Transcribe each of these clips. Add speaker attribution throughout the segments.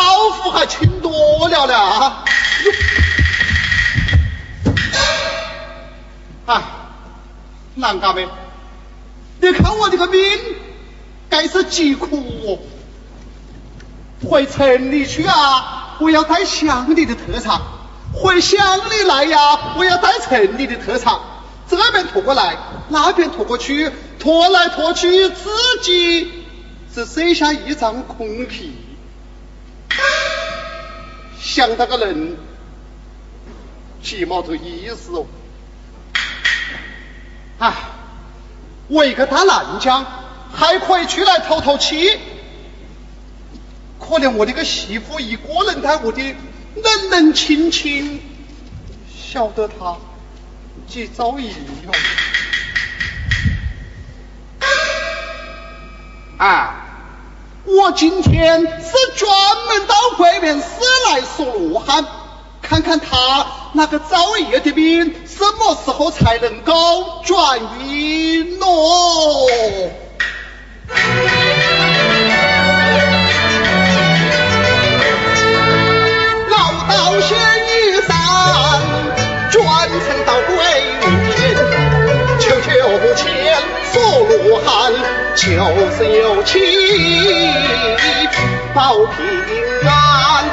Speaker 1: 包袱还轻多了了啊！哎，南家妹，你看我这个命，该是疾苦哦。回城里去啊，我要带乡里的特产；回乡里来呀，我要带城里的特产。这边拖过来，那边拖过去，拖来拖去，自己只剩下一张空皮。想他个人，起毛头意思哦。唉，我一个大南疆，还可以出来透透气。可怜我那个媳妇一个人在屋里冷冷清清，晓得他几遭遇哟。今天是专门到外面市来说罗汉，看看他那个造业的病什么时候才能够转运咯。就是有情保平安，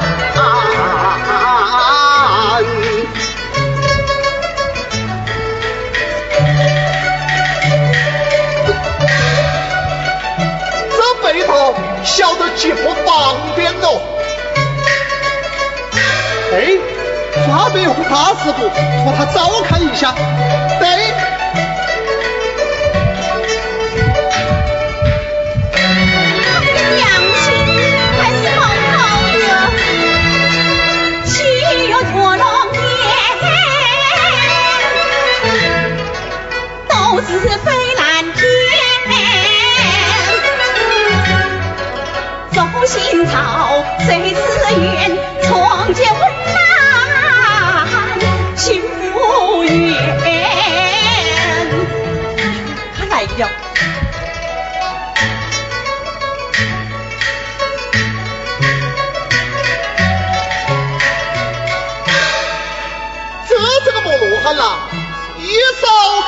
Speaker 1: 这背头小的极不方便喽。哎，那边有个大师傅，托他照看一下。对。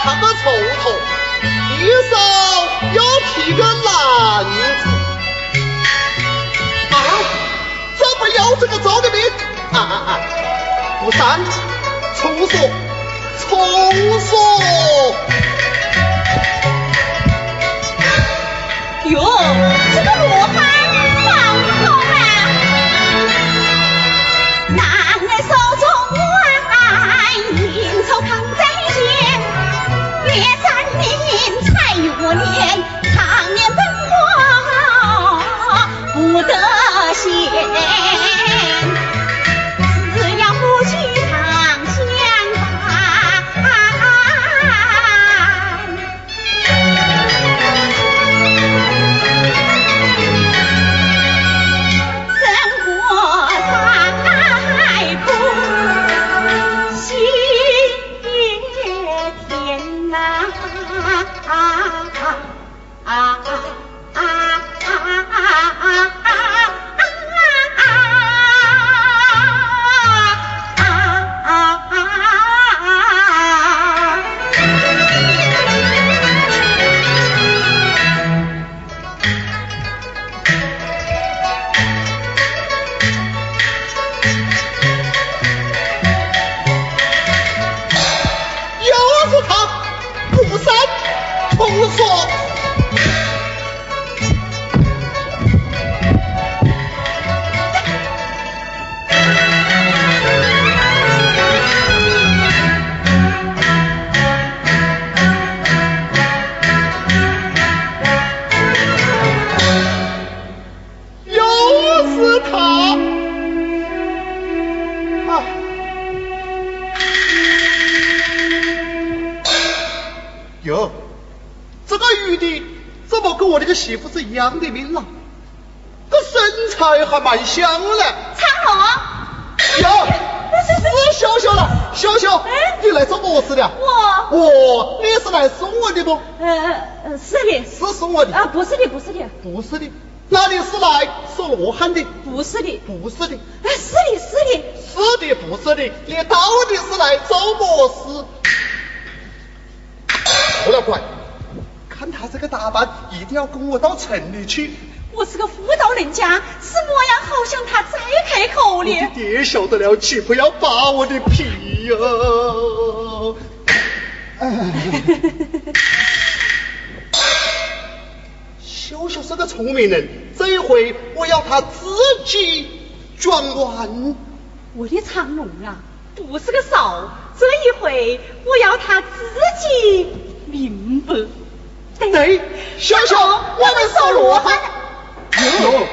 Speaker 1: 看个臭头，一手又提个篮子。啊，怎么要这个招的命，啊啊啊！不三，重说，重说。
Speaker 2: 哟，这个罗
Speaker 1: 是一样的命了，这身材还蛮像嘞。
Speaker 2: 苍龙，
Speaker 1: 哟，是小小了，小小，你来做么事的？
Speaker 2: 我，
Speaker 1: 我，你是来送我的不？
Speaker 2: 呃，是的，
Speaker 1: 是送我的。
Speaker 2: 啊，不是的，不是的，
Speaker 1: 不是的，那你是来说罗汉的？
Speaker 2: 不是的，
Speaker 1: 不是的，
Speaker 2: 哎，是的，是的，
Speaker 1: 是的，不是的，你到底是来做么事？错了怪，看他这个打扮，一定要跟我到城里去。
Speaker 2: 我是个妇道人家，是模样好像他再开口
Speaker 1: 我的
Speaker 2: 的。
Speaker 1: 爹晓得了，岂不要扒我的皮呀、秀秀是个聪明人，这一回我要他自己转弯。
Speaker 2: 我的长龙啊，不是个少，这一回我要他自己明白。
Speaker 1: 对，小小，我们说罗。汉。哟，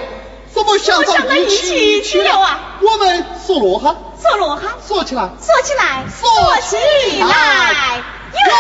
Speaker 1: 怎么想到一起去了？啊？我们说罗汉，
Speaker 2: 说罗汉，
Speaker 1: 说起来，
Speaker 2: 说起来，
Speaker 1: 说起来。哟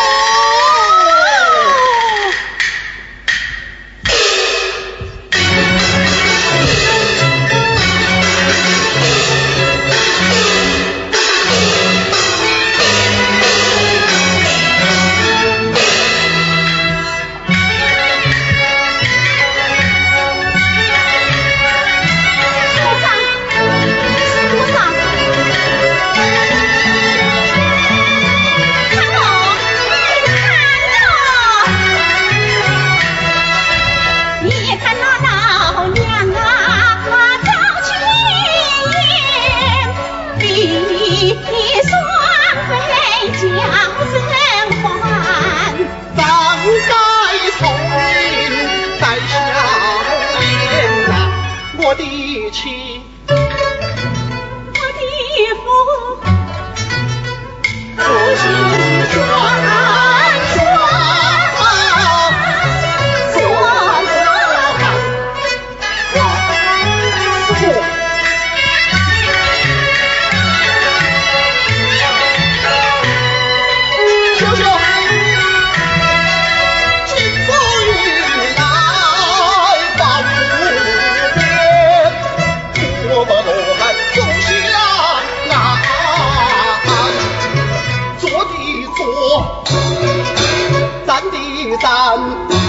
Speaker 1: 站的站，前思